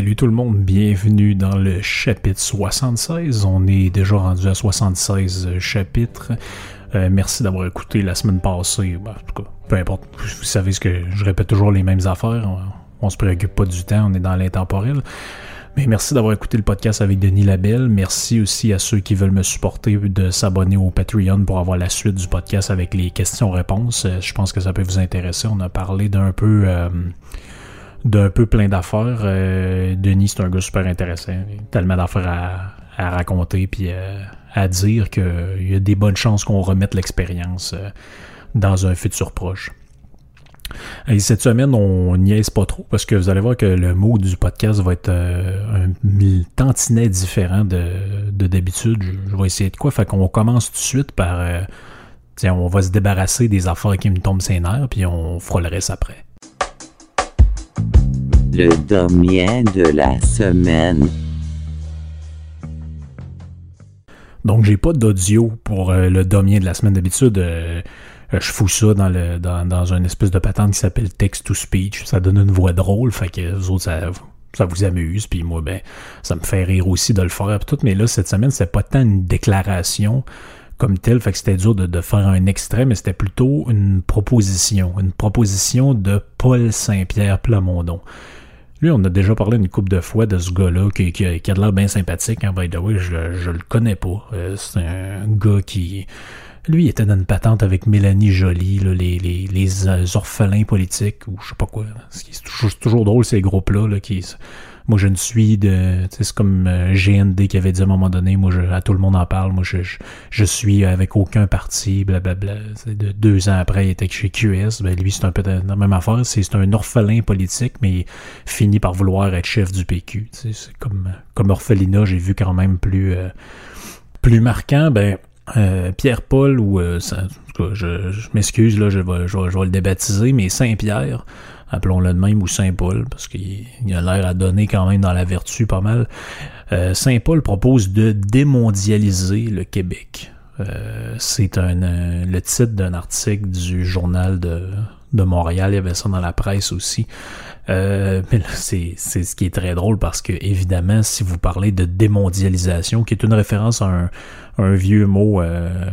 Salut tout le monde, bienvenue dans le chapitre 76. On est déjà rendu à 76 chapitres. Euh, merci d'avoir écouté la semaine passée. Ben, en tout cas, peu importe, vous savez ce que je répète toujours les mêmes affaires. On, on se préoccupe pas du temps, on est dans l'intemporel. Mais merci d'avoir écouté le podcast avec Denis Labelle. Merci aussi à ceux qui veulent me supporter de s'abonner au Patreon pour avoir la suite du podcast avec les questions-réponses. Euh, je pense que ça peut vous intéresser. On a parlé d'un peu euh, d'un peu plein d'affaires. Euh, Denis, c'est un gars super intéressant. Tellement d'affaires à, à, raconter puis à dire qu'il y a des bonnes chances qu'on remette l'expérience dans un futur proche. Et cette semaine, on niaise pas trop parce que vous allez voir que le mot du podcast va être euh, un tantinet différent de, d'habitude. Je, vais essayer de quoi? Fait qu'on commence tout de suite par. Euh, tiens, on va se débarrasser des affaires qui me tombent ses nerfs, puis on fera le reste après. Le domien de la semaine. Donc, j'ai pas d'audio pour euh, le domien de la semaine d'habitude. Euh, je fous ça dans le une espèce de patente qui s'appelle text to speech. Ça donne une voix drôle, fait que les autres ça, vous amuse, puis moi ben ça me fait rire aussi de le faire tout. Mais là cette semaine c'est pas tant une déclaration comme telle, fait que c'était dur de, faire un extrait, mais c'était plutôt une proposition, une proposition de Paul Saint-Pierre Plamondon. Lui, on a déjà parlé une couple de fois de ce gars-là qui, a de l'air bien sympathique. Hein, by the way, je, le connais pas. Euh, c'est un gars qui lui, il était dans une patente avec Mélanie Joly, là, les, euh, orphelins politiques, ou je sais pas quoi. C'est toujours, toujours, drôle, ces groupes-là. Là, qui, moi, je ne suis de... C'est comme euh, GND qui avait dit à un moment donné, moi, je, à tout le monde en parle, moi, je, je, suis avec aucun parti, blablabla. De, deux ans après, il était chez QS. Ben, lui, c'est un peu la même affaire. C'est un orphelin politique, mais il finit par vouloir être chef du PQ. C'est comme, comme orphelinat, j'ai vu quand même plus... Euh, plus marquant, ben euh, Pierre-Paul, ou je, m'excuse, là, je vais, je, vais, le débaptiser, mais Saint-Pierre, appelons-le de même, ou Saint-Paul, parce qu'il a l'air à donner quand même dans la vertu pas mal. Euh, Saint-Paul propose de démondialiser le Québec. c'est un, le titre d'un article du journal de, de Montréal, il y avait ça dans la presse aussi. Euh, mais c'est ce qui est très drôle parce que, évidemment, si vous parlez de démondialisation, qui est une référence à un, un vieux mot euh,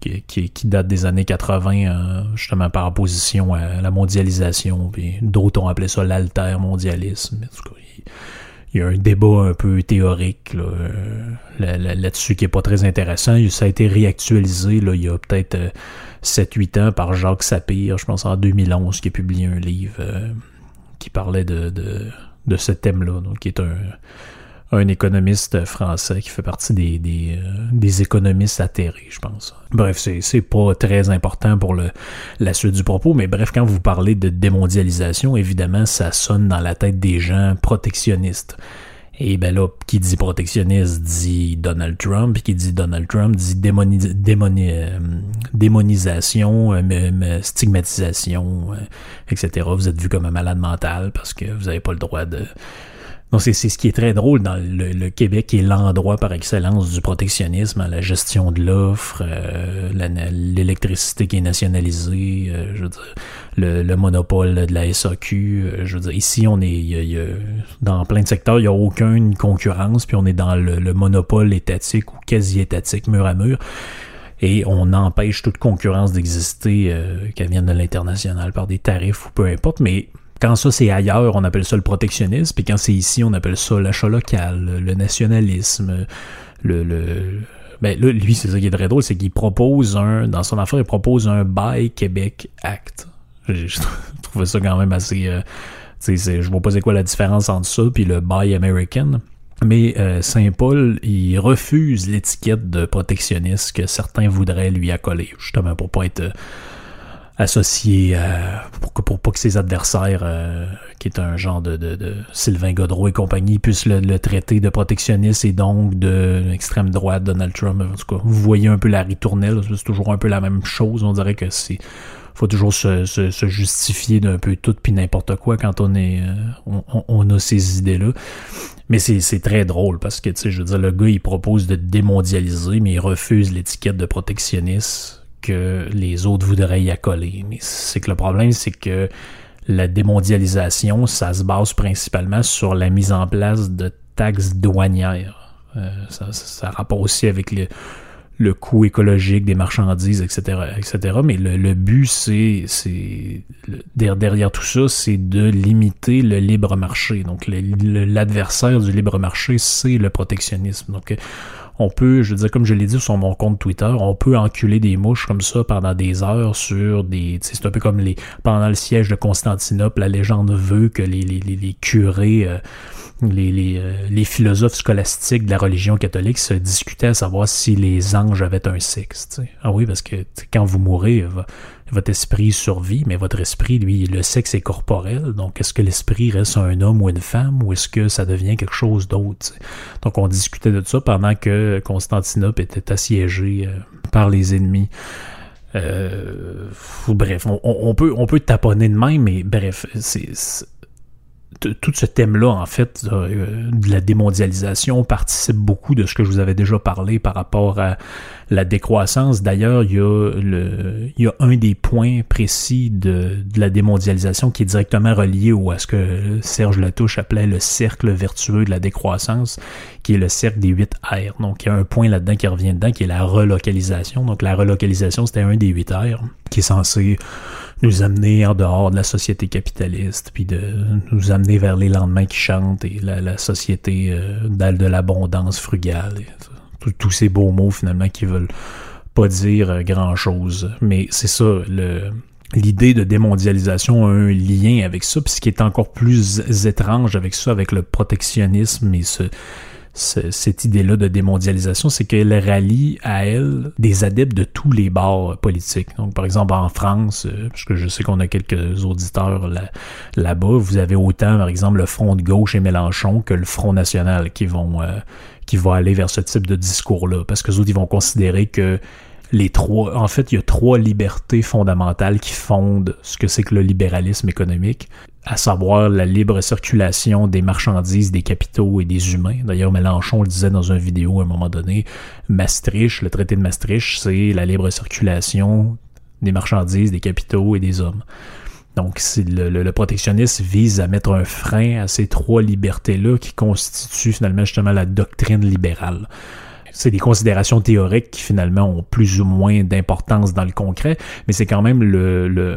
qui, date des années 80, euh, justement par opposition à la mondialisation, puis d'autres ont appelé ça l'altermondialisme. Il, y a un débat un peu théorique là, là, là-dessus qui est pas très intéressant. Ça a été réactualisé là, il y a peut-être 7-8 ans par Jacques Sapir, je pense en 2011, qui a publié un livre qui parlait de, de, de ce thème-là, qui est un, un économiste français qui fait partie des, des, euh, des économistes atterrés, je pense. Bref, c'est, pas très important pour le, la suite du propos, mais bref, quand vous parlez de démondialisation, évidemment, ça sonne dans la tête des gens protectionnistes. Et ben là, qui dit protectionniste dit Donald Trump, qui dit Donald Trump dit démoni euh, démonisation, euh, stigmatisation, euh, etc. Vous êtes vu comme un malade mental parce que vous n'avez pas le droit de donc c'est ce qui est très drôle dans le, Québec, qui est l'endroit par excellence du protectionnisme, la gestion de l'offre, euh, l'électricité qui est nationalisée, euh, je veux dire, le, monopole de la SAQ. Euh, je veux dire, ici on est dans plein de secteurs, il n'y a aucune concurrence, puis on est dans le, monopole étatique ou quasi étatique, mur à mur et on empêche toute concurrence d'exister, qu'elle vienne de l'international par des tarifs ou peu importe, mais quand ça c'est ailleurs, on appelle ça le protectionnisme, puis quand c'est ici, on appelle ça l'achat local, le nationalisme, le, ben là, lui, c'est ça qui est très drôle, c'est qu'il propose un, dans son affaire, il propose un Buy Québec Act. Je, trouvais ça quand même assez, euh, je vois pas c'est quoi la différence entre ça puis le Buy American. Mais euh, Saint-Paul, il refuse l'étiquette de protectionniste que certains voudraient lui accoler, justement pour pas être associé à, pour, pour pas que ses adversaires, euh, qui est un genre de, de, Sylvain Godreau et compagnie, puissent le, traiter de protectionniste et donc de droite Donald Trump. En tout cas, vous voyez un peu la ritournelle, c'est toujours un peu la même chose. On dirait que c'est faut toujours se, se, justifier d'un peu tout puis n'importe quoi quand on est euh, on, on, a ces idées là mais c'est très drôle parce que tu sais je veux dire le gars il propose de démondialiser mais il refuse l'étiquette de protectionniste que les autres voudraient y accoler. Mais c'est que le problème, c'est que la démondialisation, ça se base principalement sur la mise en place de taxes douanières. Euh, ça, ça, rapport aussi avec le, le coût écologique des marchandises, etc., etc. Mais le, but, c'est, c'est derrière tout ça, c'est de limiter le libre marché. Donc, l'adversaire du libre marché, c'est le protectionnisme. Donc, on peut, je veux dire, comme je l'ai dit sur mon compte Twitter, on peut enculer des mouches comme ça pendant des heures sur des. C'est un peu comme les. Pendant le siège de Constantinople, la légende veut que les, les, les curés. Euh, les, les, euh, les, philosophes scolastiques de la religion catholique se discutaient à savoir si les anges avaient un sexe. Ah oui, parce que quand vous mourrez, votre esprit survit, mais votre esprit, lui, le sexe est corporel. Donc, est-ce que l'esprit reste un homme ou une femme ou est-ce que ça devient quelque chose d'autre? Donc, on discutait de ça pendant que Constantinople était assiégé euh, par les ennemis. Euh, bref, on, on, peut, on peut taponner de même, mais bref, c'est tout ce thème-là, en fait, euh, de la démondialisation participe beaucoup de ce que je vous avais déjà parlé par rapport à la décroissance. D'ailleurs, il y a le, il y a un des points précis de, de la démondialisation qui est directement relié au, à ce que Serge Latouche appelait le cercle vertueux de la décroissance, qui est le cercle des huit R. Donc, il y a un point là-dedans qui revient dedans, qui est la relocalisation. Donc, la relocalisation, c'était un des huit R qui est censé nous amener en dehors de la société capitaliste, puis de nous amener vers les lendemains qui chantent et la, société euh, de l'abondance frugale. Tous ces beaux mots finalement qui veulent pas dire euh, grand chose. Mais c'est ça, le, l'idée de démondialisation a un lien avec ça, puis ce qui est encore plus étrange avec ça, avec le protectionnisme et ce, cette idée-là de démondialisation, c'est qu'elle rallie à elle des adeptes de tous les bords politiques. Donc, par exemple, en France, euh, parce que je sais qu'on a quelques auditeurs là, là-bas, vous avez autant, par exemple, le Front de gauche et Mélenchon que le Front national qui vont, euh, qui vont aller vers ce type de discours-là. Parce que autres, ils vont considérer que les trois, en fait, il y a trois libertés fondamentales qui fondent ce que c'est que le libéralisme économique à savoir la libre circulation des marchandises, des capitaux et des humains. D'ailleurs, Mélenchon le disait dans une vidéo à un moment donné, Maastricht, le traité de Maastricht, c'est la libre circulation des marchandises, des capitaux et des hommes. Donc, le, le, protectionnisme vise à mettre un frein à ces trois libertés-là qui constituent finalement justement la doctrine libérale c'est des considérations théoriques qui finalement ont plus ou moins d'importance dans le concret, mais c'est quand même le, le,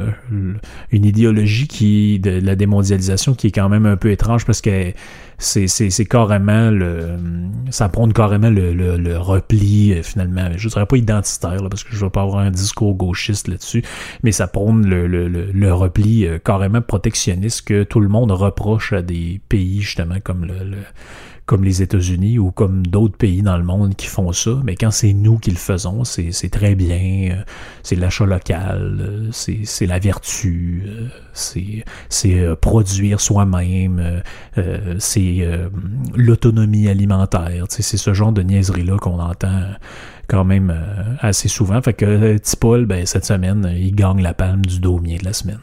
une idéologie qui de la démondialisation qui est quand même un peu étrange parce que c'est, c'est, c'est carrément le ça prône carrément le, le, le, repli euh, finalement. Je dirais pas identitaire là, parce que je veux pas avoir un discours gauchiste là-dessus mais ça prône le, le, le, repli euh, carrément protectionniste que tout le monde reproche à des pays justement comme le, le comme les États-Unis ou comme d'autres pays dans le monde qui font ça, mais quand c'est nous qui le faisons, c'est très bien, euh, c'est l'achat local, euh, c'est la vertu, euh, c'est produire soi-même, c'est l'autonomie alimentaire, c'est ce genre de niaiserie-là qu'on entend quand même assez souvent. Fait que Tipol, ben, cette semaine, il gagne la palme du daumier de la semaine.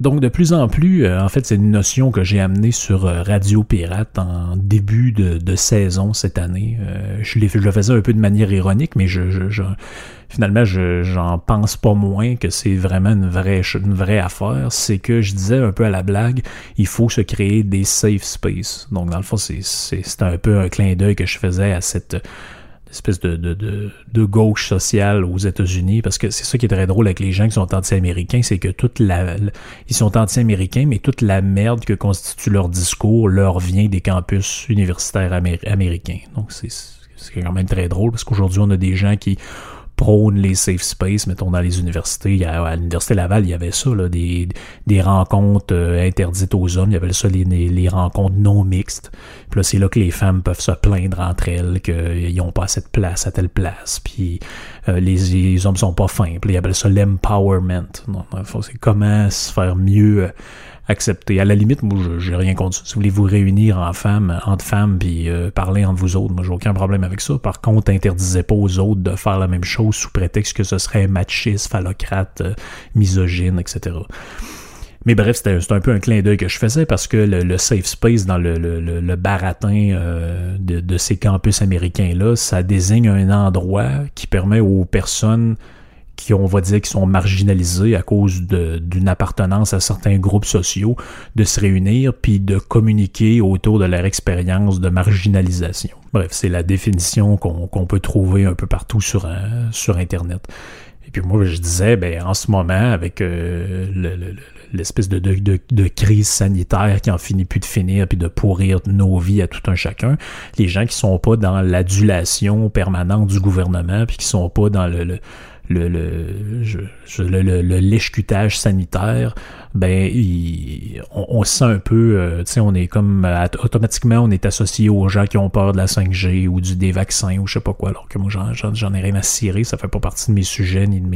Donc, de plus en plus, euh, en fait, c'est une notion que j'ai amenée sur euh, Radio Pirate en début de, saison cette année. Euh, je, je, le faisais un peu de manière ironique, mais je, je, finalement, j'en pense pas moins que c'est vraiment une vraie, une vraie affaire. C'est que je disais un peu à la blague, il faut se créer des safe space. Donc, dans le fond, c'est un peu un clin d'œil que je faisais à cette espèce de, de, de, gauche sociale aux États-Unis, parce que c'est ça qui est très drôle avec les gens qui sont anti-américains, c'est que toute la, ils sont anti-américains, mais toute la merde que constitue leur discours leur vient des campus universitaires américains. Donc c'est quand même très drôle, parce qu'aujourd'hui on a des gens qui prône les safe space, mettons dans les universités. À, l'université Laval, il y avait ça, là, des, des rencontres euh, interdites aux hommes. Il y avait ça, les, les, rencontres non mixtes. Puis là, c'est là que les femmes peuvent se plaindre entre elles qu'ils n'ont pas assez de place à telle place. Puis euh, les, les, hommes sont pas fins. Puis il y avait ça l'empowerment. C'est comment se faire mieux accepter. À la limite, moi, j'ai rien contre ça. Si vous voulez vous réunir en femmes, entre femmes, puis euh, parler entre vous autres, moi, j'ai aucun problème avec ça. Par contre, interdisez pas aux autres de faire la même chose sous prétexte que ce serait machiste, phallocrate, euh, misogyne, etc. Mais bref, c'était un peu un clin d'œil que je faisais parce que le, safe space dans le, le, baratin euh, de, de, ces campus américains-là, ça désigne un endroit qui permet aux personnes qui, on va dire, qui sont marginalisés à cause d'une appartenance à certains groupes sociaux, de se réunir puis de communiquer autour de leur expérience de marginalisation. Bref, c'est la définition qu'on peut trouver un peu partout sur, sur Internet. Et puis moi, je disais, ben, en ce moment, avec euh, l'espèce de, de, de, crise sanitaire qui en finit plus de finir, puis de pourrir nos vies à tout un chacun, les gens qui sont pas dans l'adulation permanente du gouvernement, puis qui sont pas dans le le, le, le, le, le sanitaire, ben on, on, se sent un peu, euh, tu sais, on est comme automatiquement on est associé aux gens qui ont peur de la 5G ou du des vaccins ou je sais pas quoi, alors que moi j'en ai rien à cirer, ça fait pas partie de mes sujets ni de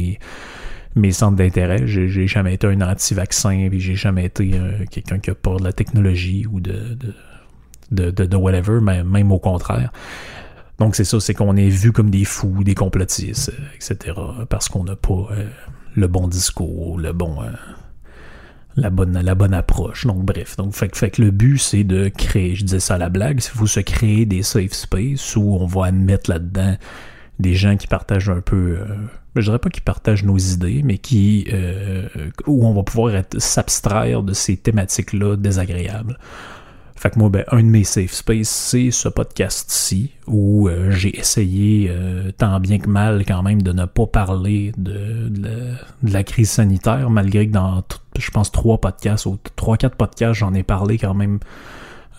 mes centres d'intérêt. J'ai jamais été un anti-vaccin, puis j'ai jamais été euh, quelqu'un qui a peur de la technologie ou de, de, de, de, whatever, même au contraire. Donc c'est ça, c'est qu'on est vu comme des fous, des complotistes, etc. Parce qu'on n'a pas euh, le bon discours, le bon, euh, la bonne, la bonne approche. Donc bref, donc fait, que le but c'est de créer, je disais ça à la blague, c'est vous se créer des safe space où on va admettre là-dedans des gens qui partagent un peu, euh, je dirais pas qui partagent nos idées, mais qui où on va pouvoir s'abstraire de ces thématiques-là désagréables. Fait que moi, ben, un de mes safe space, c'est ce podcast-ci, où euh, j'ai essayé, euh, tant bien que mal quand même, de ne pas parler de, la, crise sanitaire, malgré que dans, je pense, trois podcasts, ou trois, quatre podcasts, j'en ai parlé quand même,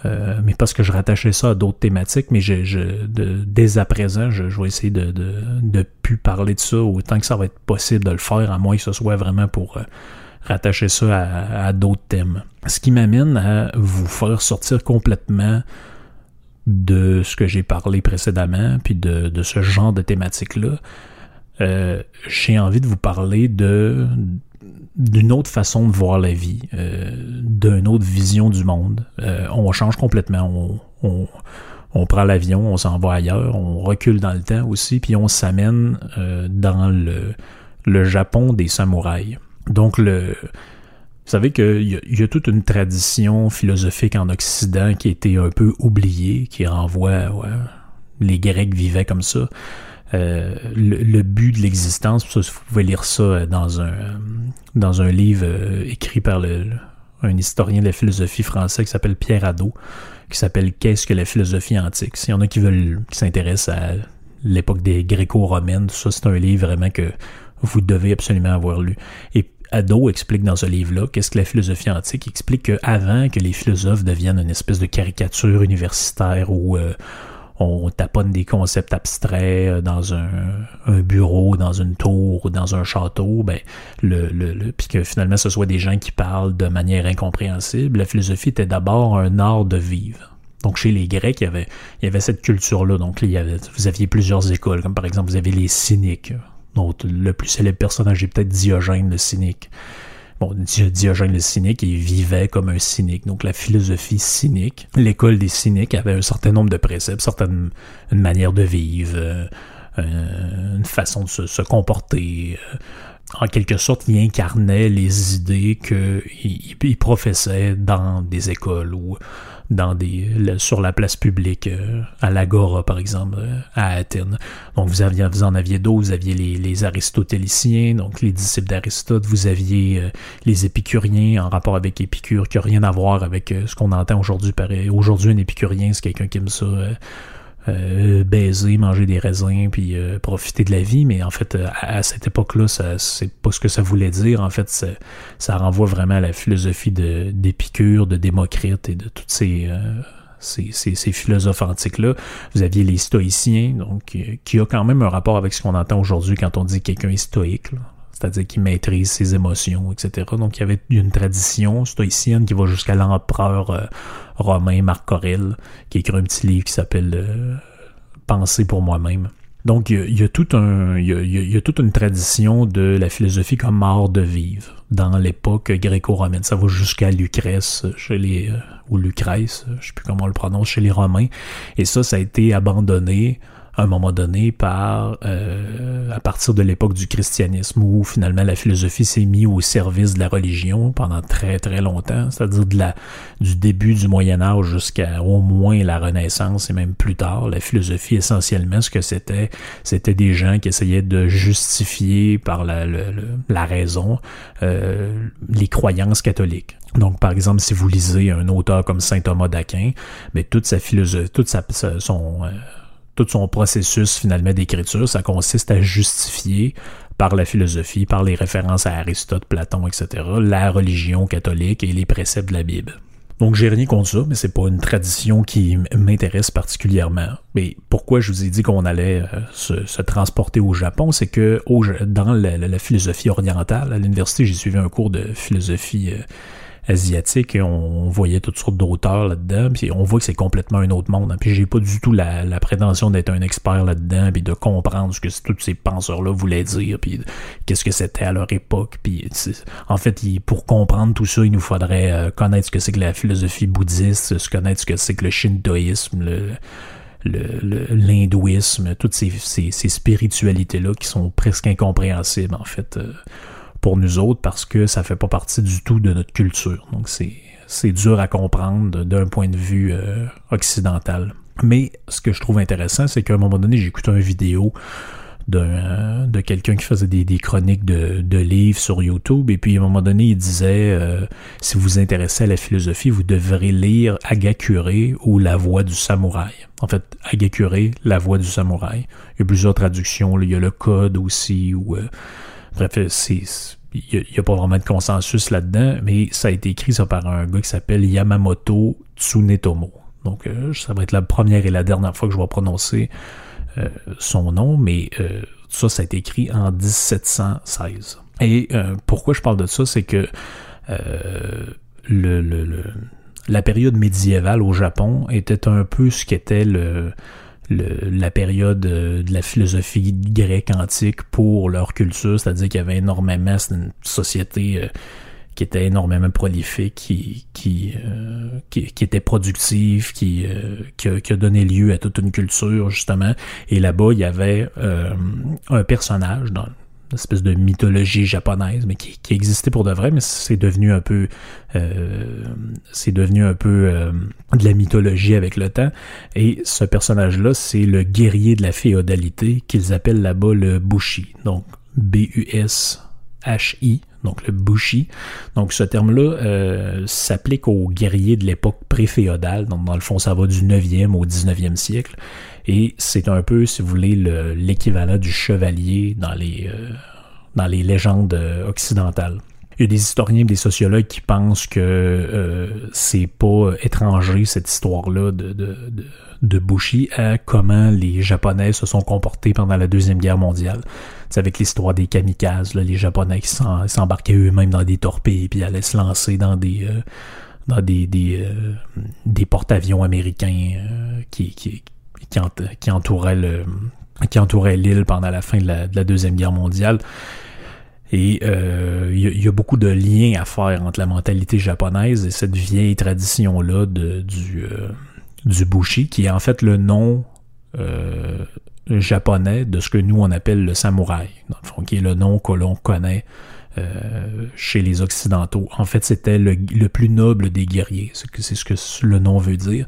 euh, mais parce que je rattachais ça à d'autres thématiques, mais je, je de, dès à présent, je, vais essayer de, de, de plus parler de ça autant que ça va être possible de le faire, à moins que ce soit vraiment pour rattacher ça à, d'autres thèmes. Ce qui m'amène à vous faire sortir complètement de ce que j'ai parlé précédemment, puis de, ce genre de thématique-là. Euh, j'ai envie de vous parler de d'une autre façon de voir la vie, euh, d'une autre vision du monde. Euh, on change complètement. On, on, prend l'avion, on s'en va ailleurs, on recule dans le temps aussi, puis on s'amène dans le, le Japon des samouraïs. Donc, le, vous savez qu'il y, y, a toute une tradition philosophique en Occident qui a été un peu oubliée, qui renvoie, ouais, les Grecs vivaient comme ça. Euh, le, but de l'existence, vous pouvez lire ça dans un, dans un livre euh, écrit par le, un historien de la philosophie français qui s'appelle Pierre Hadot, qui s'appelle Qu'est-ce que la philosophie antique? S'il y en a qui veulent, qui s'intéressent à l'époque des gréco-romaines, ça c'est un livre vraiment que vous devez absolument avoir lu. Ado explique dans ce livre-là qu'est-ce que la philosophie antique. Explique qu'avant que les philosophes deviennent une espèce de caricature universitaire où euh, on taponne des concepts abstraits euh, dans un, bureau, dans une tour ou dans un château, ben, le, puis que finalement ce soit des gens qui parlent de manière incompréhensible, la philosophie était d'abord un art de vivre. Donc chez les Grecs, il y avait, il y avait cette culture-là. Donc il y avait, vous aviez plusieurs écoles, comme par exemple vous avez les cyniques, le plus célèbre personnage est peut-être Diogène le cynique. Bon, Diogène le cynique, il vivait comme un cynique. Donc, la philosophie cynique, l'école des cyniques avait un certain nombre de préceptes, certaines, une manière de vivre, euh, une façon de se, comporter. Euh, en quelque sorte, il incarnait les idées qu'il professait dans des écoles ou dans des sur la place publique euh, à l'Agora par exemple euh, à Athènes. Donc vous aviez vous en aviez d'autres, vous aviez les, les aristotéliciens, donc les disciples d'Aristote, vous aviez euh, les épicuriens en rapport avec Épicure qui n'a rien à voir avec ce qu'on entend aujourd'hui aujourd'hui un épicurien c'est quelqu'un qui aime ça euh, baiser, manger des raisins, puis euh, profiter de la vie, mais en fait, euh, à, cette époque-là, c'est pas ce que ça voulait dire. En fait, ça, renvoie vraiment à la philosophie d'Épicure, de, Démocrite et de toutes ces, ces, ces, philosophes antiques-là. Vous aviez les stoïciens, donc qui a quand même un rapport avec ce qu'on entend aujourd'hui quand on dit quelqu'un est stoïque. C'est-à-dire qu'il maîtrise ses émotions, etc. Donc il y avait une tradition stoïcienne qui va jusqu'à l'empereur romain Marc Aurèle, qui écrit un petit livre qui s'appelle euh, Penser pour moi-même. Donc, il y, a, toute une tradition de la philosophie comme art de vivre dans l'époque gréco-romaine. Ça va jusqu'à Lucrèce chez les, euh, ou Lucrèce, je sais plus comment on le prononce, chez les Romains. Et ça, ça a été abandonné à un moment donné par euh, à partir de l'époque du christianisme où finalement la philosophie s'est mise au service de la religion pendant très très longtemps, c'est-à-dire de la du début du Moyen Âge jusqu'à au moins la Renaissance et même plus tard. La philosophie essentiellement ce que c'était, c'était des gens qui essayaient de justifier par la, la raison euh, les croyances catholiques. Donc, par exemple, si vous lisez un auteur comme saint Thomas d'Aquin, mais toute sa philosophie, toute sa, son, euh, tout son processus finalement d'écriture, ça consiste à justifier par la philosophie, par les références à Aristote, Platon, etc., la religion catholique et les préceptes de la Bible. Donc j'ai rien contre ça, mais c'est pas une tradition qui m'intéresse particulièrement. Mais pourquoi je vous ai dit qu'on allait euh, se, transporter au Japon, c'est que dans la, philosophie orientale, à l'université, j'ai suivi un cours de philosophie euh, asiatique on, voyait toutes sortes d'auteurs là-dedans, puis on voit que c'est complètement un autre monde. Hein. Puis j'ai pas du tout la, prétention d'être un expert là-dedans, puis de comprendre ce que tous ces penseurs-là voulaient dire, puis qu'est-ce que c'était à leur époque. Puis en fait, pour comprendre tout ça, il nous faudrait euh, connaître ce que c'est que la philosophie bouddhiste, se connaître ce que c'est que le shintoïsme, le l'hindouisme, toutes ces, ces, spiritualités-là qui sont presque incompréhensibles en fait. Euh, pour nous autres parce que ça fait pas partie du tout de notre culture. Donc c'est dur à comprendre d'un point de vue euh, occidental. Mais ce que je trouve intéressant, c'est qu'à un moment donné, écouté une vidéo d'un de quelqu'un qui faisait des, des chroniques de, de, livres sur YouTube et puis à un moment donné il disait euh, si vous vous intéressez à la philosophie vous devrez lire Agakure ou La Voix du samouraï en fait Agakure La Voix du samouraï il y a plusieurs traductions il y a le code aussi ou euh, bref c'est il n'y a, pas vraiment de consensus là-dedans, mais ça a été écrit ça par un gars qui s'appelle Yamamoto Tsunetomo. Donc, euh, ça va être la première et la dernière fois que je vais prononcer euh, son nom, mais euh, ça, ça a été écrit en 1716. Et pourquoi je parle de ça, c'est que le, la période médiévale au Japon était un peu ce qu'était le la période euh, de la philosophie grecque antique pour leur culture, c'est-à-dire qu'il y avait énormément, c'est une société euh, qui était énormément prolifique, qui qui, euh, qui, était productive, qui, qui a, qui, a, donné lieu à toute une culture justement. Et là-bas, il y avait un personnage dans une espèce de mythologie japonaise, mais qui, existait pour de vrai, mais c'est devenu un peu, euh, c'est devenu un peu euh, de la mythologie avec le temps. Et ce personnage-là, c'est le guerrier de la féodalité qu'ils appellent là-bas le Bushi. Donc B-U-S-H-I, donc le Bushi. Donc ce terme-là euh, s'applique aux guerriers de l'époque pré-féodale. Donc dans le fond, ça va du 9e au 19e siècle. Et c'est un peu, si vous voulez, l'équivalent du chevalier dans les, euh, dans les légendes euh, occidentales. Il y a des historiens, des sociologues qui pensent que euh, c'est pas étranger cette histoire-là de, de, de, Bushi à comment les Japonais se sont comportés pendant la Deuxième Guerre mondiale. C'est avec l'histoire des kamikazes, les Japonais qui s'embarquaient eux-mêmes dans des torpilles puis allaient se lancer dans des dans des des, porte-avions américains qui, qui, entourait l'île pendant la fin de la, Deuxième Guerre mondiale. Et euh, il y, a beaucoup de liens à faire entre la mentalité japonaise et cette vieille tradition-là du, euh, du bushi, qui est en fait le nom euh, japonais de ce que nous on appelle le samouraï, qui est le nom que l'on connaît euh, chez les Occidentaux. En fait, c'était le, plus noble des guerriers, c'est ce que le nom veut dire.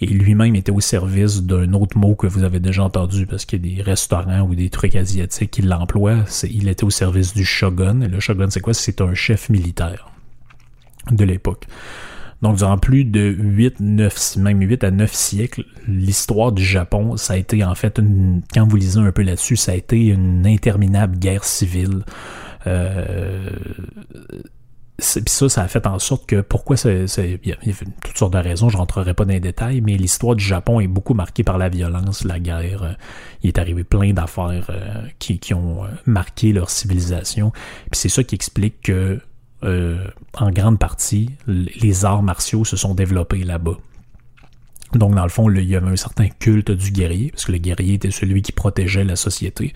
Et lui-même était au service d'un autre mot que vous avez déjà entendu, parce qu'il y a des restaurants ou des trucs asiatiques qui l'emploient. Il était au service du shogun. Et le shogun, c'est quoi? C'est un chef militaire de l'époque. Donc, durant plus de 8, 9, même 8 à 9 siècles, l'histoire du Japon, ça a été en fait, quand vous lisez un peu là-dessus, ça a été une interminable guerre civile puis ça, ça a fait en sorte que pourquoi c'est. Il y, a toutes sortes de raisons, je rentrerai pas dans les détails, mais l'histoire du Japon est beaucoup marquée par la violence, la guerre. Euh, il est arrivé plein d'affaires euh, qui, qui, ont marqué leur civilisation. Puis c'est ça qui explique que, en grande partie, les arts martiaux se sont développés là-bas. Donc, dans le fond, il y avait un certain culte du guerrier, parce que le guerrier était celui qui protégeait la société.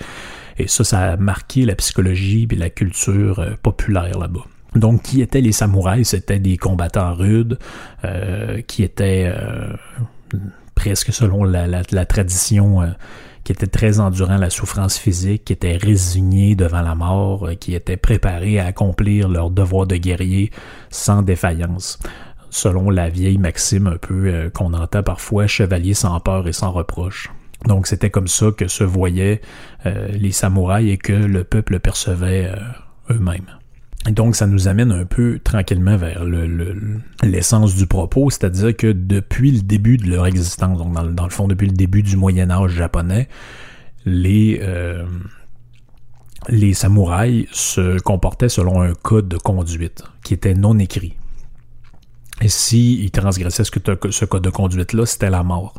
Et ça, ça a marqué la psychologie et la culture euh, populaire là-bas. Donc, qui étaient les samouraïs? C'était des combattants rudes, euh, qui étaient euh, presque selon la, tradition qui était très endurant la souffrance physique, qui était résigné devant la mort, qui était préparé à accomplir leur devoir de guerrier sans défaillance. Selon la vieille maxime un peu qu'on entend parfois, chevalier sans peur et sans reproche. Donc c'était comme ça que se voyaient euh, les samouraïs et que le peuple percevait eux-mêmes. Et donc, ça nous amène un peu tranquillement vers l'essence du propos, c'est-à-dire que depuis le début de leur existence, donc dans, le fond, depuis le début du Moyen Âge japonais, les, euh, les samouraïs se comportaient selon un code de conduite qui était non écrit. Et s'ils transgressaient ce, ce code de conduite-là, c'était la mort.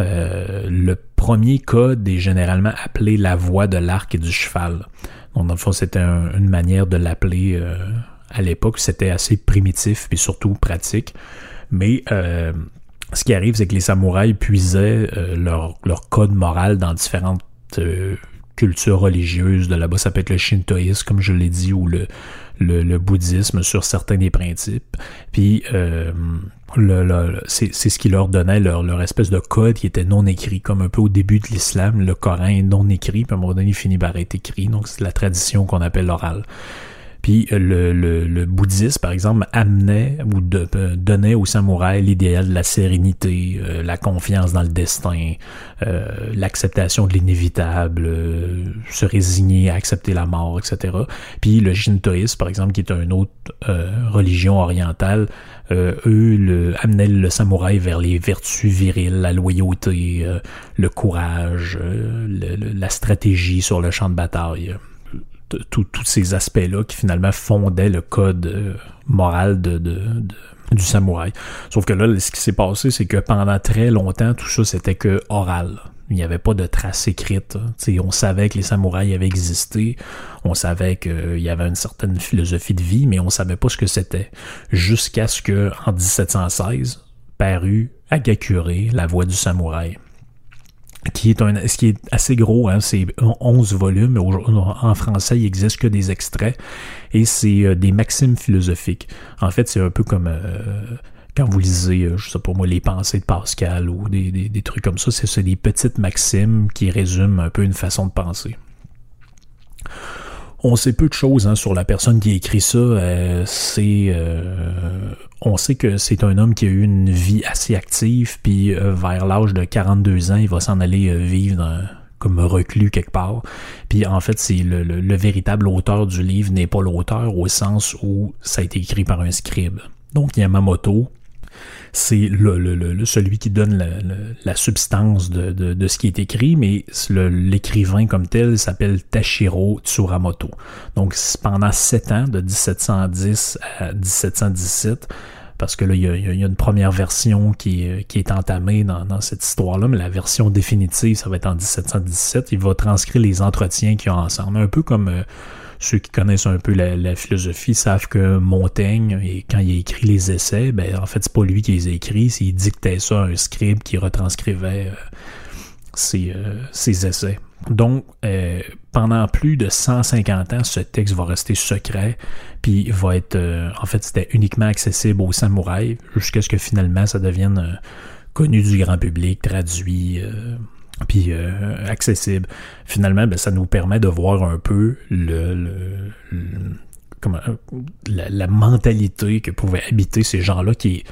Euh, le premier code est généralement appelé la voie de l'arc et du cheval. Donc, dans le fond, c'était une manière de l'appeler euh, à l'époque. C'était assez primitif et surtout pratique. Mais euh, ce qui arrive, c'est que les samouraïs puisaient leur, leur, code moral dans différentes cultures religieuses. De là-bas, ça peut être le shintoïsme, comme je l'ai dit, ou le, le, bouddhisme sur certains des principes. Puis euh, le, c'est ce qui leur donnait leur, leur espèce de code qui était non écrit, comme un peu au début de l'islam, le Coran est non écrit, puis à un moment donné, il finit par être écrit. Donc c'est la tradition qu'on appelle l'oral. Puis euh, le, le, bouddhisme, par exemple, amenait ou euh, donnait aux samouraïs l'idéal de la sérénité, euh, la confiance dans le destin, l'acceptation de l'inévitable, se résigner à accepter la mort, etc. Puis le shintoïsme, par exemple, qui est une autre religion orientale, eux amenaient le samouraï vers les vertus viriles, la loyauté, le courage, la stratégie sur le champ de bataille tous ces aspects-là qui finalement fondaient le code euh, moral de, du samouraï. Sauf que là, ce qui s'est passé, c'est que pendant très longtemps, tout ça, c'était que oral. Il n'y avait pas de traces écrites. on savait que les samouraïs avaient existé, on savait qu'il y avait une certaine philosophie de vie, mais on savait pas ce que c'était. Jusqu'à ce que, en 1716, parut Agakure, la voix du samouraï qui est un, ce qui est assez gros, hein, c'est 11 volumes. En français, il existe que des extraits et c'est euh, des maximes philosophiques. En fait, c'est un peu comme euh, quand vous lisez, euh, je sais pas moi, les pensées de Pascal ou des, des trucs comme ça. C'est des petites maximes qui résument un peu une façon de penser. On sait peu de choses hein, sur la personne qui écrit ça. Euh, c'est, euh, on sait que c'est un homme qui a eu une vie assez active, puis euh, vers l'âge de 42 ans, il va s'en aller vivre comme reclus quelque part. Puis en fait, c'est le, le, véritable auteur du livre n'est pas l'auteur au sens où ça a été écrit par un scribe. Donc Yamamoto, c'est le, celui qui donne la, substance de, ce qui est écrit, mais l'écrivain comme tel s'appelle Tashiro Tsuramoto. Donc pendant sept ans, de 1710 à 1717, parce que là, il y a, une première version qui, est entamée dans, cette histoire-là, mais la version définitive, ça va être en 1717. Il va transcrire les entretiens qu'il y a ensemble, un peu comme... Euh, ceux qui connaissent un peu la, philosophie savent que Montaigne, quand il a écrit les essais, ben en fait c'est pas lui qui les a écrits, il dictait ça à un scribe qui retranscrivait euh, euh, ses, essais. Donc, euh, pendant plus de 150 ans, ce texte va rester secret, puis va être, en fait, c'était uniquement accessible aux samouraïs, jusqu'à ce que finalement ça devienne connu du grand public, traduit, puis euh, accessible. Finalement, ben, ça nous permet de voir un peu comment, la, mentalité que pouvaient habiter ces gens-là qui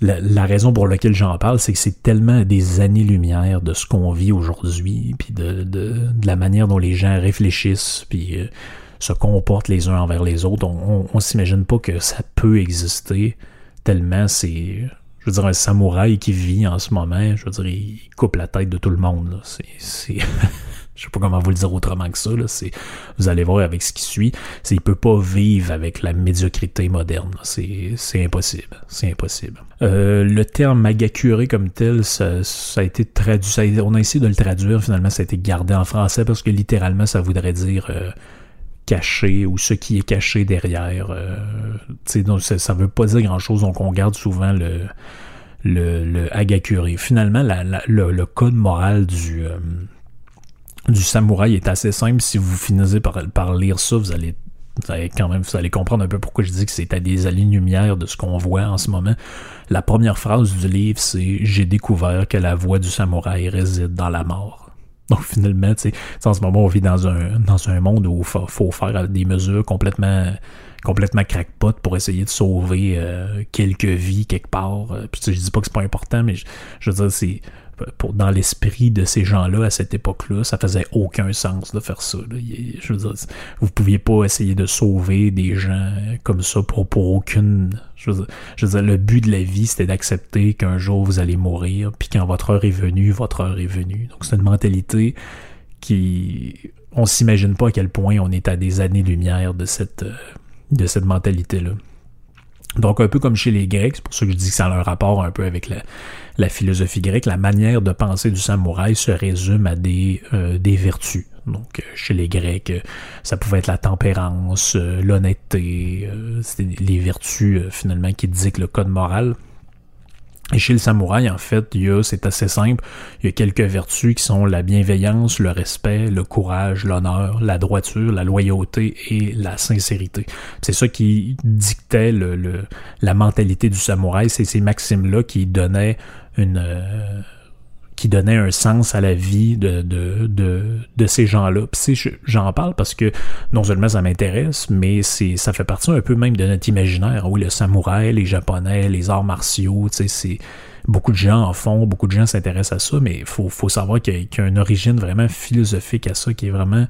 la, raison pour laquelle j'en parle, c'est que c'est tellement des années-lumière de ce qu'on vit aujourd'hui, puis de, de, la manière dont les gens réfléchissent, puis euh, se comportent les uns envers les autres. On, on s'imagine pas que ça peut exister tellement c'est je veux dire, un samouraï qui vit en ce moment, je veux dire, il coupe la tête de tout le monde. C'est, je sais pas comment vous le dire autrement que ça. Là. Vous allez voir avec ce qui suit, c'est, il peut pas vivre avec la médiocrité moderne. C'est, impossible. C'est impossible. Euh, le terme magakure comme tel, ça, a été traduit. on a essayé de le traduire. Finalement, ça a été gardé en français parce que littéralement, ça voudrait dire euh, caché ou ce qui est caché derrière. Euh, ça, ça veut pas dire grand-chose, donc on garde souvent le, le, Hagakure. Finalement, le, code moral du, euh, du samouraï est assez simple. Si vous finissez par, lire ça, vous allez quand même, vous allez comprendre un peu pourquoi je dis que c'est à des années-lumière de ce qu'on voit en ce moment. La première phrase du livre, c'est J'ai découvert que la voix du samouraï réside dans la mort. Donc finalement, tu sais, en ce moment, on vit dans un, dans un monde où il faut, faut, faire des mesures complètement complètement crackpot pour essayer de sauver euh, quelques vies quelque part. Euh, puis je dis pas que c'est pas important, mais je, je veux dire, c'est dans l'esprit de ces gens-là à cette époque-là, ça faisait aucun sens de faire ça. Je veux dire, vous pouviez pas essayer de sauver des gens comme ça pour, pour aucune. Je veux, dire, je le but de la vie, c'était d'accepter qu'un jour vous allez mourir, puis quand votre heure est venue, votre heure est venue. Donc c'est une mentalité qui. On s'imagine pas à quel point on est à des années-lumière de cette, de cette mentalité-là. Donc, un peu comme chez les Grecs, c'est pour ça que je dis que ça a un rapport un peu avec la, philosophie grecque, la manière de penser du samouraï se résume à des, euh, des vertus. Donc, euh, chez les Grecs, ça pouvait être la tempérance, euh, l'honnêteté, c'était les vertus finalement qui dictent le code moral. Et chez le samouraï, en fait, il y a, c'est assez simple, il y a quelques vertus qui sont la bienveillance, le respect, le courage, l'honneur, la droiture, la loyauté et la sincérité. C'est ça qui dictait le, la mentalité du samouraï, c'est ces maximes-là qui donnaient une... Euh, qui donnait un sens à la vie de, de, de, de ces gens-là. J'en parle parce que non seulement ça m'intéresse, mais ça fait partie un peu même de notre imaginaire. Oui, le samouraï, les japonais, les arts martiaux, c'est beaucoup de gens en font, beaucoup de gens s'intéressent à ça, mais faut, faut savoir qu'il y, a une origine vraiment philosophique à ça, qui est vraiment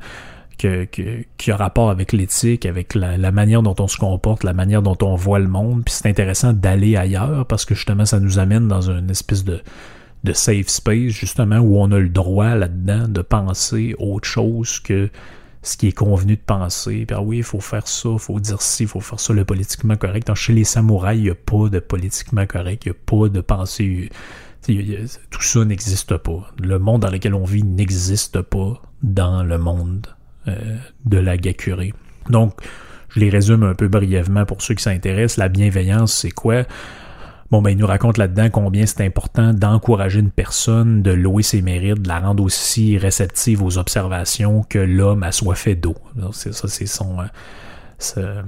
que, que, qui a rapport avec l'éthique, avec la, la, manière dont on se comporte, la manière dont on voit le monde. Puis c'est intéressant d'aller ailleurs parce que justement ça nous amène dans une espèce de de safe space, justement, où on a le droit là-dedans de penser autre chose que ce qui est convenu de penser. Puis ah oui, il faut faire ça, il faut dire ci, il faut faire ça, le politiquement correct. Chez les samouraïs, il n'y a pas de politiquement correct, il n'y a pas de pensée. tout ça n'existe pas. Le monde dans lequel on vit n'existe pas dans le monde euh, de la Gakure. Donc, je les résume un peu brièvement pour ceux qui s'intéressent. La bienveillance, c'est quoi? Bon, ben, il nous raconte là-dedans combien c'est important d'encourager une personne, de louer ses mérites, de la rendre aussi réceptive aux observations que l'homme a fait d'eau. C'est ça, c'est son, euh,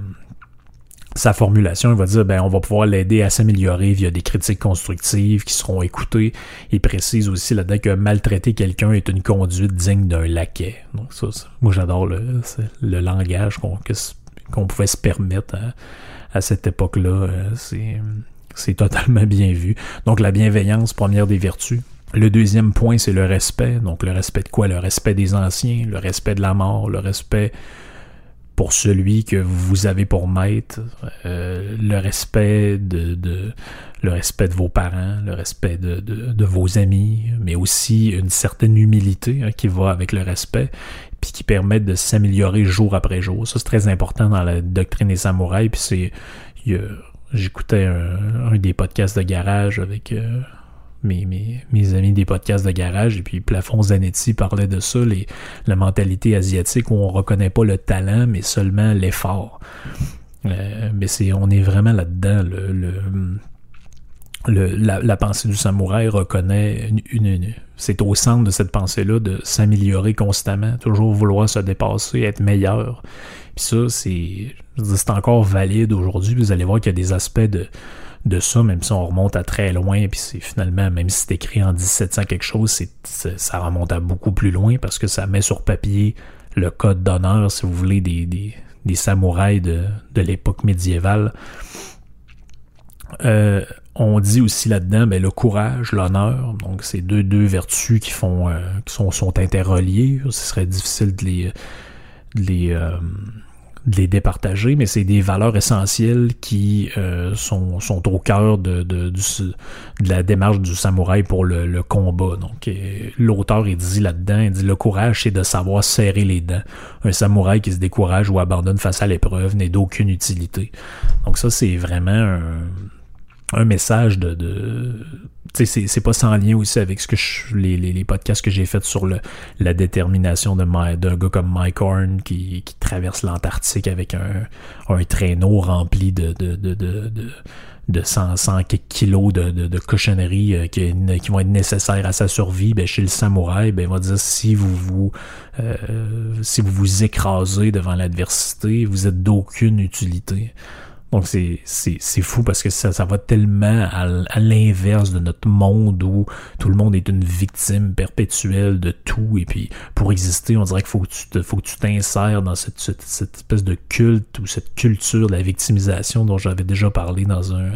sa formulation. Il va dire, ben, on va pouvoir l'aider à s'améliorer via des critiques constructives qui seront écoutées. Il précise aussi là-dedans que maltraiter quelqu'un est une conduite digne d'un laquais. Donc, ça, moi, j'adore le, le langage qu'on, pouvait se permettre à cette époque-là. Euh, c'est, c'est totalement bien vu. Donc la bienveillance, première des vertus. Le deuxième point, c'est le respect. Donc le respect de quoi? Le respect des anciens, le respect de la mort, le respect pour celui que vous avez pour maître, euh, le respect de, le respect de vos parents, le respect de, de, vos amis, mais aussi une certaine humilité hein, qui va avec le respect, puis qui permet de s'améliorer jour après jour. Ça c'est très important dans la doctrine des samouraïs, puis c'est j'écoutais un, des podcasts de garage avec euh, mes, amis des podcasts de garage, et puis Plafond Zanetti parlait de ça, la mentalité asiatique où on reconnaît pas le talent, mais seulement l'effort. Euh, mais c'est on est vraiment là-dedans. Le, la, pensée du samouraï reconnaît une, une, c'est au centre de cette pensée-là de s'améliorer constamment, toujours vouloir se dépasser, être meilleur. Ça, c'est encore valide aujourd'hui. Vous allez voir qu'il y a des aspects de, de ça, même si on remonte à très loin, puis c'est finalement, même si c'est écrit en 1700 quelque chose, ça remonte à beaucoup plus loin parce que ça met sur papier le code d'honneur, si vous voulez, des, des, des samouraïs de, de l'époque médiévale. Euh, on dit aussi là-dedans ben, le courage, l'honneur, donc c'est deux, deux vertus qui font euh, qui sont, sont interreliées. Ce serait difficile de les, de les euh, de les départager, mais c'est des valeurs essentielles qui euh, sont, sont au cœur de, de, de, la démarche du samouraï pour le, le combat. Donc, l'auteur, il dit là-dedans, il dit le courage, c'est de savoir serrer les dents. Un samouraï qui se décourage ou abandonne face à l'épreuve n'est d'aucune utilité. Donc ça, c'est vraiment un, un message de, de c'est pas sans lien aussi avec ce que je, les, les, les, podcasts que j'ai fait sur la détermination d'un gars comme Mike Horn qui, traverse l'Antarctique avec un, un traîneau rempli de, de, de, de, de 100, 100 kilos de, de, de cochonneries euh, qui, vont être nécessaires à sa survie, ben, chez le samouraï, ben, il va dire si vous vous euh, si vous vous écrasez devant l'adversité, vous êtes d'aucune utilité. Donc c'est, c'est, c'est fou parce que ça, ça va tellement à, l'inverse de notre monde où tout le monde est une victime perpétuelle de tout. Et puis pour exister on dirait qu'il faut que tu te, faut que tu t'insères dans cette, cette espèce de culte ou cette culture de la victimisation dont j'avais déjà parlé dans un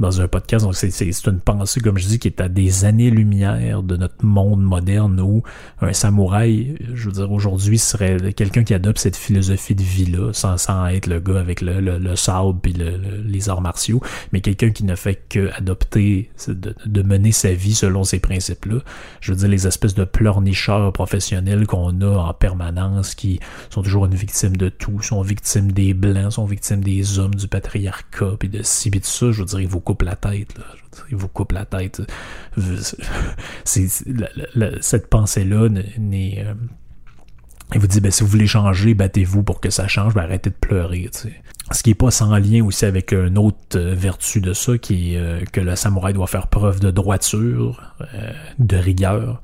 dans un podcast. Donc, c'est une pensée, comme je dis, qui est à des années-lumière de notre monde moderne où un samouraï, je veux dire, aujourd'hui, serait quelqu'un qui adopte cette philosophie de vie-là, sans, sans être le gars avec le, le, le sable puis le, les arts martiaux, mais quelqu'un qui ne fait que adopter, de, de, mener sa vie selon ces principes-là. Je veux dire, les espèces de pleurnicheurs professionnels qu'on a en permanence, qui sont toujours une victime de tout, sont victimes des blancs, sont victimes des hommes, du patriarcat, puis de ci, puis de ça. Je veux dire, ils vous coupe la tête. La tête. Cette pensée-là n'est. Euh, il vous dit, ben, si vous voulez changer, battez-vous pour que ça change, ben, arrêtez de pleurer. Ce qui est pas sans lien aussi avec une autre euh, vertu de ça, qui est euh, que le samouraï doit faire preuve de droiture, de rigueur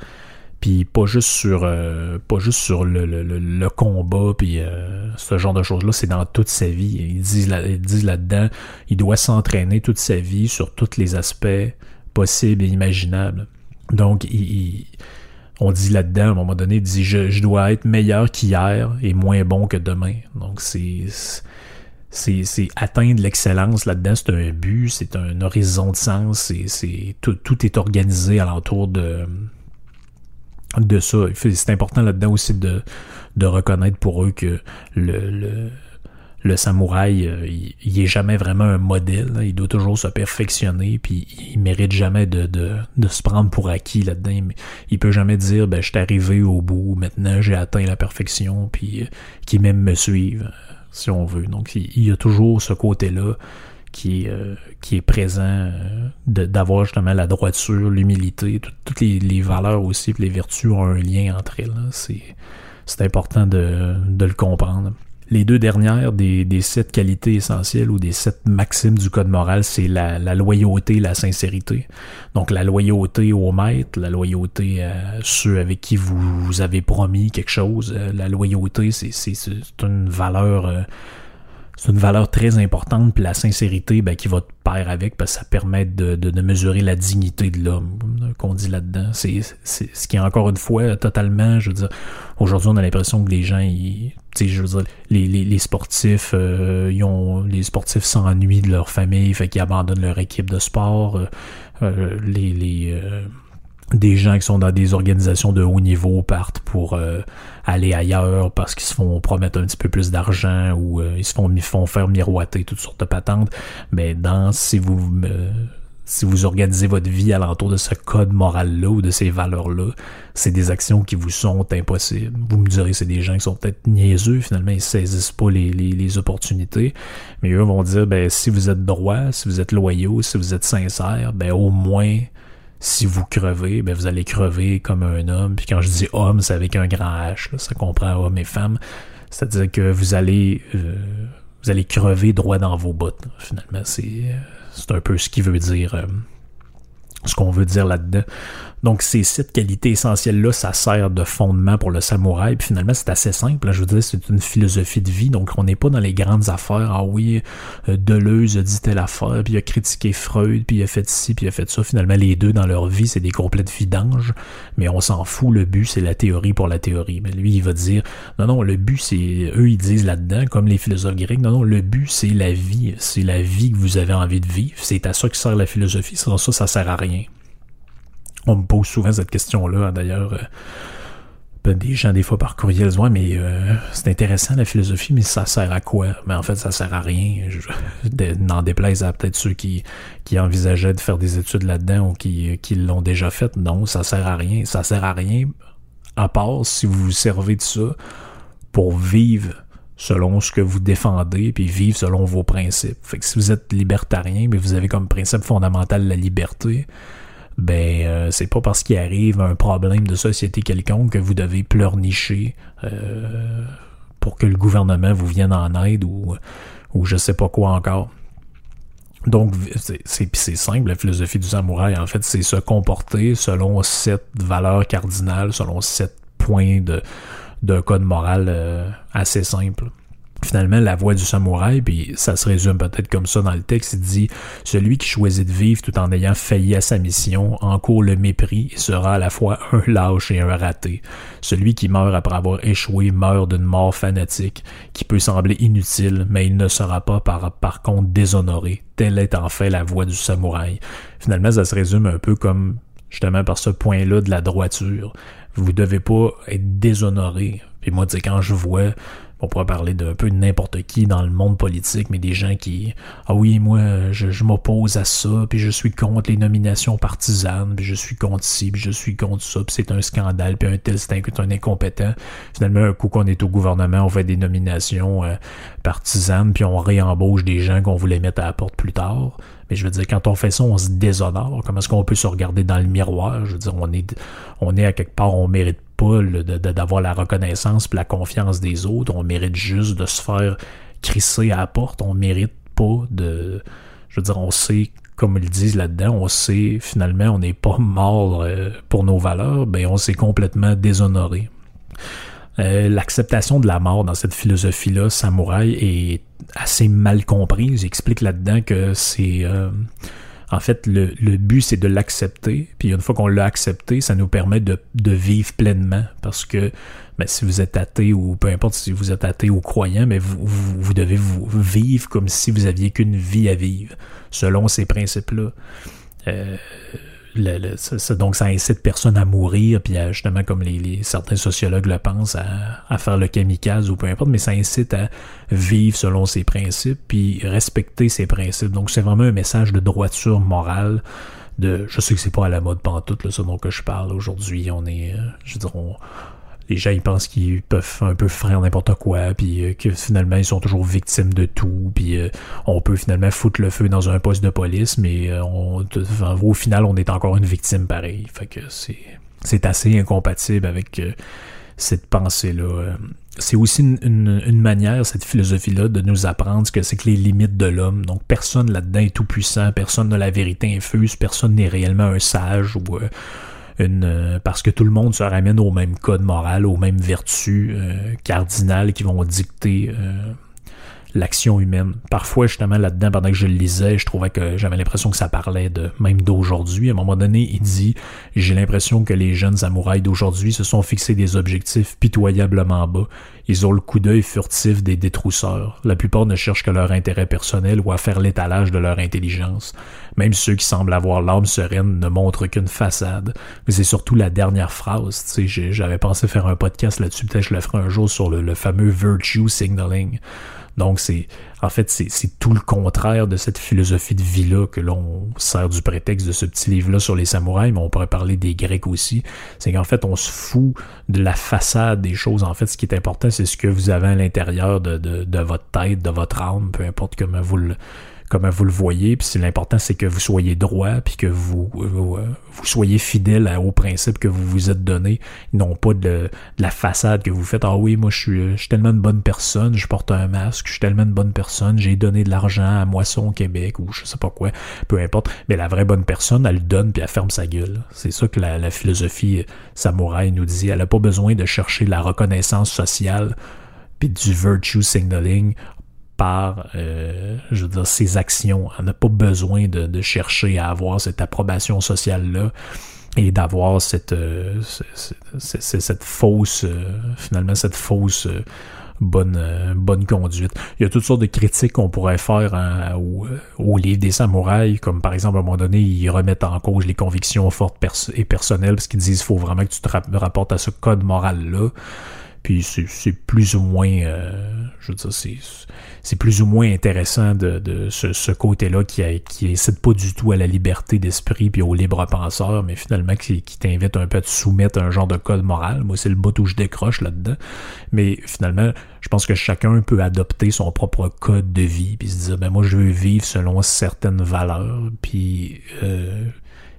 puis pas juste sur euh, pas juste sur le, le, le combat puis euh, ce genre de choses là c'est dans toute sa vie. Ils disent là, ils disent là-dedans il doit s'entraîner toute sa vie sur tous les aspects possibles et imaginables. Donc il, on dit là-dedans à un moment donné il dit je, je dois être meilleur qu'hier et moins bon que demain. Donc c'est c'est, atteindre l'excellence là-dedans, c'est un but, c'est un horizon de sens, c'est tout, tout est organisé alentour de, de ça. C'est important là-dedans aussi de, de reconnaître pour eux que le, le, le samouraï, euh, il, est jamais vraiment un modèle. Il doit toujours se perfectionner, puis il mérite jamais de, de, de se prendre pour acquis là-dedans. Il peut jamais dire, ben, je suis arrivé au bout, maintenant j'ai atteint la perfection, puis euh, qui me suivent, si on veut. Donc, il, il y a toujours ce côté-là qui est, euh, qui est présent, euh, d'avoir justement la droiture, l'humilité, toutes les, valeurs aussi, les vertus ont un lien entre elles. C'est important de, de, le comprendre. Les deux dernières des, des, sept qualités essentielles ou des sept maximes du code moral, c'est la, la, loyauté, la sincérité. Donc la loyauté au maître, la loyauté à ceux avec qui vous, vous avez promis quelque chose. Euh, la loyauté, c'est une valeur c'est une valeur très importante, puis la sincérité ben, qui va te pair avec, parce que ça permet de, de, mesurer la dignité de l'homme, qu'on dit là-dedans. C'est, ce qui est encore une fois totalement, je veux dire, aujourd'hui on a l'impression que les gens, ils, je veux dire, les, les, les sportifs, euh, ils ont, les sportifs s'ennuient de leur famille, fait qu'ils abandonnent leur équipe de sport. Euh, euh, les, les des gens qui sont dans des organisations de haut niveau partent pour euh, aller ailleurs parce qu'ils se font promettre un petit peu plus d'argent ou euh, ils se font, font faire miroiter toutes sortes de patentes. Mais dans si vous si vous organisez votre vie alentour de ce code moral-là ou de ces valeurs-là, c'est des actions qui vous sont impossibles. Vous me direz, c'est des gens qui sont peut-être niaiseux, finalement, ils saisissent pas les, les, les, opportunités, mais eux vont dire, ben, si vous êtes droit, si vous êtes loyaux, si vous êtes sincère, ben, au moins, si vous crevez, ben vous allez crever comme un homme. Puis quand je dis homme, c'est avec un grand H. Ça comprend homme et femme. C'est-à-dire que vous allez euh, vous allez crever droit dans vos bottes. Finalement, c'est c'est un peu ce qui veut dire euh, ce qu'on veut dire là-dedans. Donc ces sept qualités essentielles-là, ça sert de fondement pour le samouraï. Puis finalement, c'est assez simple. Je veux dire, c'est une philosophie de vie. Donc on n'est pas dans les grandes affaires. Ah oui, euh, Deleuze a dit telle affaire, puis il a critiqué Freud, puis il a fait ci, puis il a fait ça. Finalement, les deux dans leur vie, c'est des complètes vidanges. Mais on s'en fout. Le but, c'est la théorie pour la théorie. Mais lui, il va dire, non, non, le but, c'est, eux, ils disent là-dedans, comme les philosophes grecs, non, non, le but, c'est la vie. C'est la vie que vous avez envie de vivre. C'est à ça que sert la philosophie. Sans ça, ça sert à rien. On me pose souvent cette question-là, hein, d'ailleurs. Euh, ben, des gens, des fois, par courriel, mais euh, c'est intéressant la philosophie, mais ça sert à quoi? Mais en fait, ça sert à rien. N'en déplaise à peut-être ceux qui, qui envisageaient de faire des études là-dedans ou qui, qui l'ont déjà fait. Non, ça sert à rien. Ça sert à rien, à part si vous vous servez de ça pour vivre selon ce que vous défendez, puis vivre selon vos principes. Fait que si vous êtes libertarien, mais vous avez comme principe fondamental la liberté, ben euh, c'est pas parce qu'il arrive un problème de société quelconque que vous devez pleurnicher euh, pour que le gouvernement vous vienne en aide ou, ou je sais pas quoi encore. Donc, c'est simple, la philosophie du samouraï, en fait, c'est se comporter selon sept valeurs cardinales, selon sept points de d'un code moral euh, assez simple. Finalement la voix du samouraï, puis ça se résume peut-être comme ça dans le texte, il dit Celui qui choisit de vivre tout en ayant failli à sa mission encourt le mépris et sera à la fois un lâche et un raté. Celui qui meurt après avoir échoué meurt d'une mort fanatique, qui peut sembler inutile, mais il ne sera pas par, contre déshonoré. Telle est en fait la voix du samouraï. Finalement, ça se résume un peu comme justement par ce point-là de la droiture. Vous devez pas être déshonoré. Puis moi, tu quand je vois on pourrait parler d'un peu n'importe qui dans le monde politique, mais des gens qui Ah oui, moi, je, m'oppose à ça, puis je suis contre les nominations partisanes, puis je suis contre ci, puis je suis contre ça, puis c'est un scandale, puis un tel c'est un, un incompétent. Finalement, un coup qu'on est au gouvernement, on fait des nominations euh, partisanes, puis on réembauche des gens qu'on voulait mettre à la porte plus tard. Mais je veux dire, quand on fait ça, on se déshonore. Comment est-ce qu'on peut se regarder dans le miroir? Je veux dire, on est, on est à quelque part, on mérite d'avoir la reconnaissance et la confiance des autres. On mérite juste de se faire crisser à la porte. On mérite pas de. Je veux dire, on sait, comme ils disent là-dedans, on sait finalement, on n'est pas mort euh, pour nos valeurs, ben on s'est complètement déshonoré. Euh, l'acceptation de la mort dans cette philosophie-là, samouraï, est assez mal comprise. J'explique là-dedans que c'est euh, en fait, le, but, c'est de l'accepter. Puis une fois qu'on l'a accepté, ça nous permet de, vivre pleinement. Parce que ben, si vous êtes athée ou peu importe si vous êtes athée ou croyant, mais vous, vous, devez vous vivre comme si vous aviez qu'une vie à vivre, selon ces principes-là. Euh, donc ça incite personne à mourir, puis justement, comme les, certains sociologues le pensent, à, faire le kamikaze ou peu importe, mais ça incite à vivre selon ses principes, puis respecter ses principes. Donc c'est vraiment un message de droiture morale. De, je sais que c'est pas à la mode pantoute, là, ce dont que je parle aujourd'hui. On est, euh, je dire, on, les gens ils pensent qu'ils peuvent un peu faire n'importe quoi, puis euh, que finalement ils sont toujours victimes de tout, puis euh, on peut finalement foutre le feu dans un poste de police, mais euh, au final on est encore une victime pareil. Fait que c'est c'est assez incompatible avec cette pensée-là. C'est aussi une, une, manière, cette philosophie-là, de nous apprendre ce que c'est que les limites de l'homme. Donc personne là-dedans est tout puissant, personne n'a la vérité infuse, personne n'est réellement un sage ou euh, parce que tout le monde se ramène au même code moral, aux mêmes vertus euh, cardinales qui vont dicter euh, l'action humaine. Parfois, justement, là-dedans, pendant que je le lisais, je trouvais que j'avais l'impression que ça parlait de même d'aujourd'hui. À un moment donné, il dit J'ai l'impression que les jeunes samouraïs d'aujourd'hui se sont fixés des objectifs pitoyablement bas. Ils ont le coup d'œil furtif des détrousseurs. La plupart ne cherchent que leur intérêt personnel ou à faire l'étalage de leur intelligence. Même ceux qui semblent avoir l'âme sereine ne montrent qu'une façade. Mais c'est surtout la dernière phrase. Tu sais, j'avais pensé faire un podcast là-dessus, peut-être je le ferai un jour sur le fameux virtue signaling. Donc, c'est en fait, c'est tout le contraire de cette philosophie de vie-là que l'on sert du prétexte de ce petit livre-là sur les samouraïs, mais on pourrait parler des Grecs aussi. C'est qu'en fait, on se fout de la façade des choses. En fait, ce qui est important, c'est ce que vous avez à l'intérieur de, de, de votre tête, de votre âme, peu importe comment vous le comme vous le voyez. Puis l'important, c'est que vous soyez droit, puis que vous, vous, soyez fidèle aux principes que vous vous êtes donné, non pas de, la façade que vous faites. Ah oui, moi je suis, je suis tellement une bonne personne, je porte un masque, je suis tellement une bonne personne, j'ai donné de l'argent à Moisson Québec ou je sais pas quoi, peu importe. Mais la vraie bonne personne, elle le donne puis elle ferme sa gueule. C'est ça que la, la philosophie samouraï nous dit. Elle a pas besoin de chercher la reconnaissance sociale puis du virtue signaling par euh, je veux dire, ses actions. Elle n'a pas besoin de, chercher à avoir cette approbation sociale-là et d'avoir cette, euh, cette, fausse, euh, finalement, cette fausse bonne, bonne conduite. Il y a toutes sortes de critiques qu'on pourrait faire hein, au, au, livre des samouraïs, comme par exemple, à un moment donné, ils remettent en cause les convictions fortes et personnelles, parce qu'ils disent faut vraiment que tu te rapportes à ce code moral-là. Puis c'est plus ou moins, je veux dire, c'est plus ou moins intéressant de, ce, côté-là qui, qui incite pas du tout à la liberté d'esprit puis au libre penseur, mais finalement qui, qui t'invite un peu à te soumettre à un genre de code moral. Moi, c'est le bout où je décroche là-dedans. Mais finalement, je pense que chacun peut adopter son propre code de vie puis se dire, ben moi, je veux vivre selon certaines valeurs, puis euh,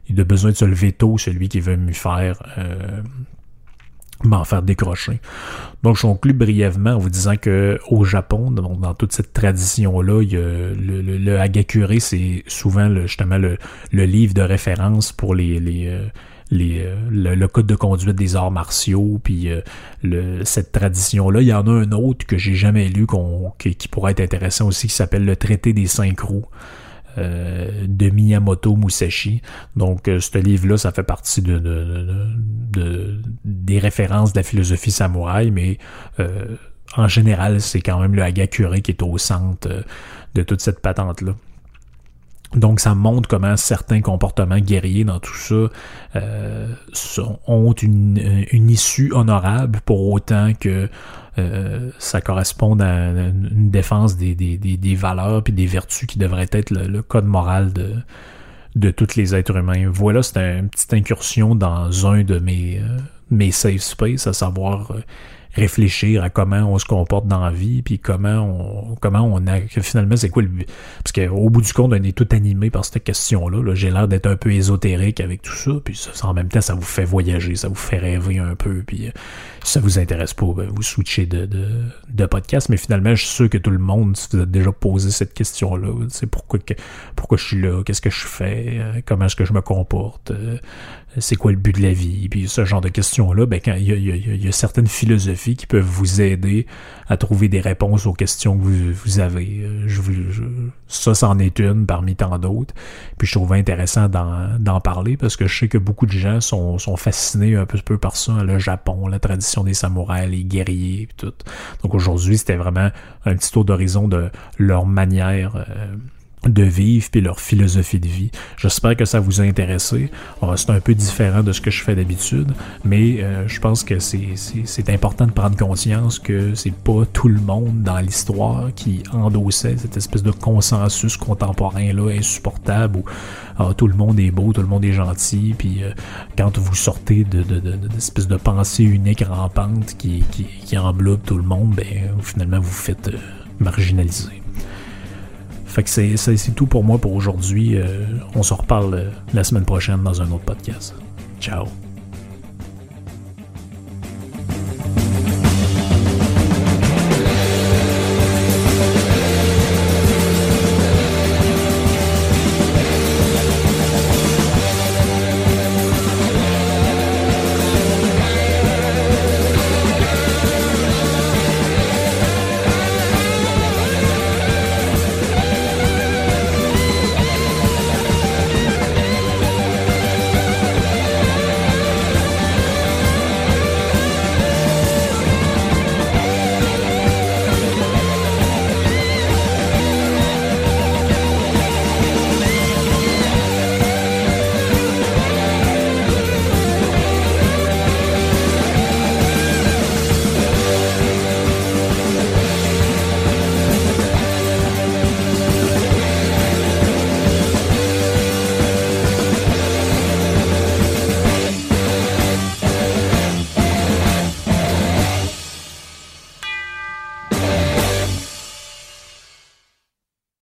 il a besoin de se lever tôt, celui qui veut me faire euh, m'en faire décrocher. Donc, je conclue brièvement en vous disant que au Japon, dans toute cette tradition-là, il y a le, le, Hagakure, c'est souvent le, justement le, le, livre de référence pour les, les, euh, les, le, code de conduite des arts martiaux, puis le, cette tradition-là. Il y en a un autre que j'ai jamais lu qui, qui, pourrait être intéressant aussi, qui s'appelle le Traité des cinq roues. De Miyamoto Musashi. Donc, ce livre-là, ça fait partie de, de, des références de la philosophie samouraï, mais en général, c'est quand même le Hagakure qui est au centre euh, de toute cette patente-là. Donc, ça montre comment certains comportements guerriers dans tout ça euh, ont une, une, issue honorable pour autant que euh, ça corresponde à une défense des, des, des, valeurs et des vertus qui devraient être le, code moral de, de tous les êtres humains. Voilà, c'est une petite incursion dans un de mes, mes safe space, à savoir réfléchir à comment on se comporte dans la vie, puis comment on, comment on a, finalement, c'est quoi le. Parce qu'au bout du compte, on est tout animé par cette question-là. -là, J'ai l'air d'être un peu ésotérique avec tout ça, puis ça, en même temps, ça vous fait voyager, ça vous fait rêver un peu, puis euh, si ça vous intéresse pas, ben, vous switchez de, de, de, podcast, mais finalement, je suis sûr que tout le monde vous a déjà posé cette question-là. C'est pourquoi, pourquoi je suis là, qu'est-ce que je fais, euh, comment est-ce que je me comporte, euh, c'est quoi le but de la vie, puis ce genre de questions-là, ben il y a, certaines philosophies qui peuvent vous aider à trouver des réponses aux questions que vous, avez. Euh, je, ça, c'en est une parmi tant d'autres. Puis je trouve intéressant d'en parler parce que je sais que beaucoup de gens sont, sont fascinés un peu, peu par ça, le Japon, la tradition des samouraïs, les guerriers, puis tout. Donc aujourd'hui, c'était vraiment un petit tour d'horizon de leur manière. Euh, de vivre puis leur philosophie de vie. J'espère que ça vous a intéressé. C'est un peu différent de ce que je fais d'habitude, mais euh, je pense que c'est important de prendre conscience que c'est pas tout le monde dans l'histoire qui endossait cette espèce de consensus contemporain là insupportable où ah, tout le monde est beau, tout le monde est gentil, puis euh, quand vous sortez de, de, de, de, de pensée unique rampante qui, qui, qui enveloppe tout le monde, ben finalement vous faites euh, marginaliser. Fait que c'est tout pour moi pour aujourd'hui. Euh, on se reparle euh, la semaine prochaine dans un autre podcast. Ciao.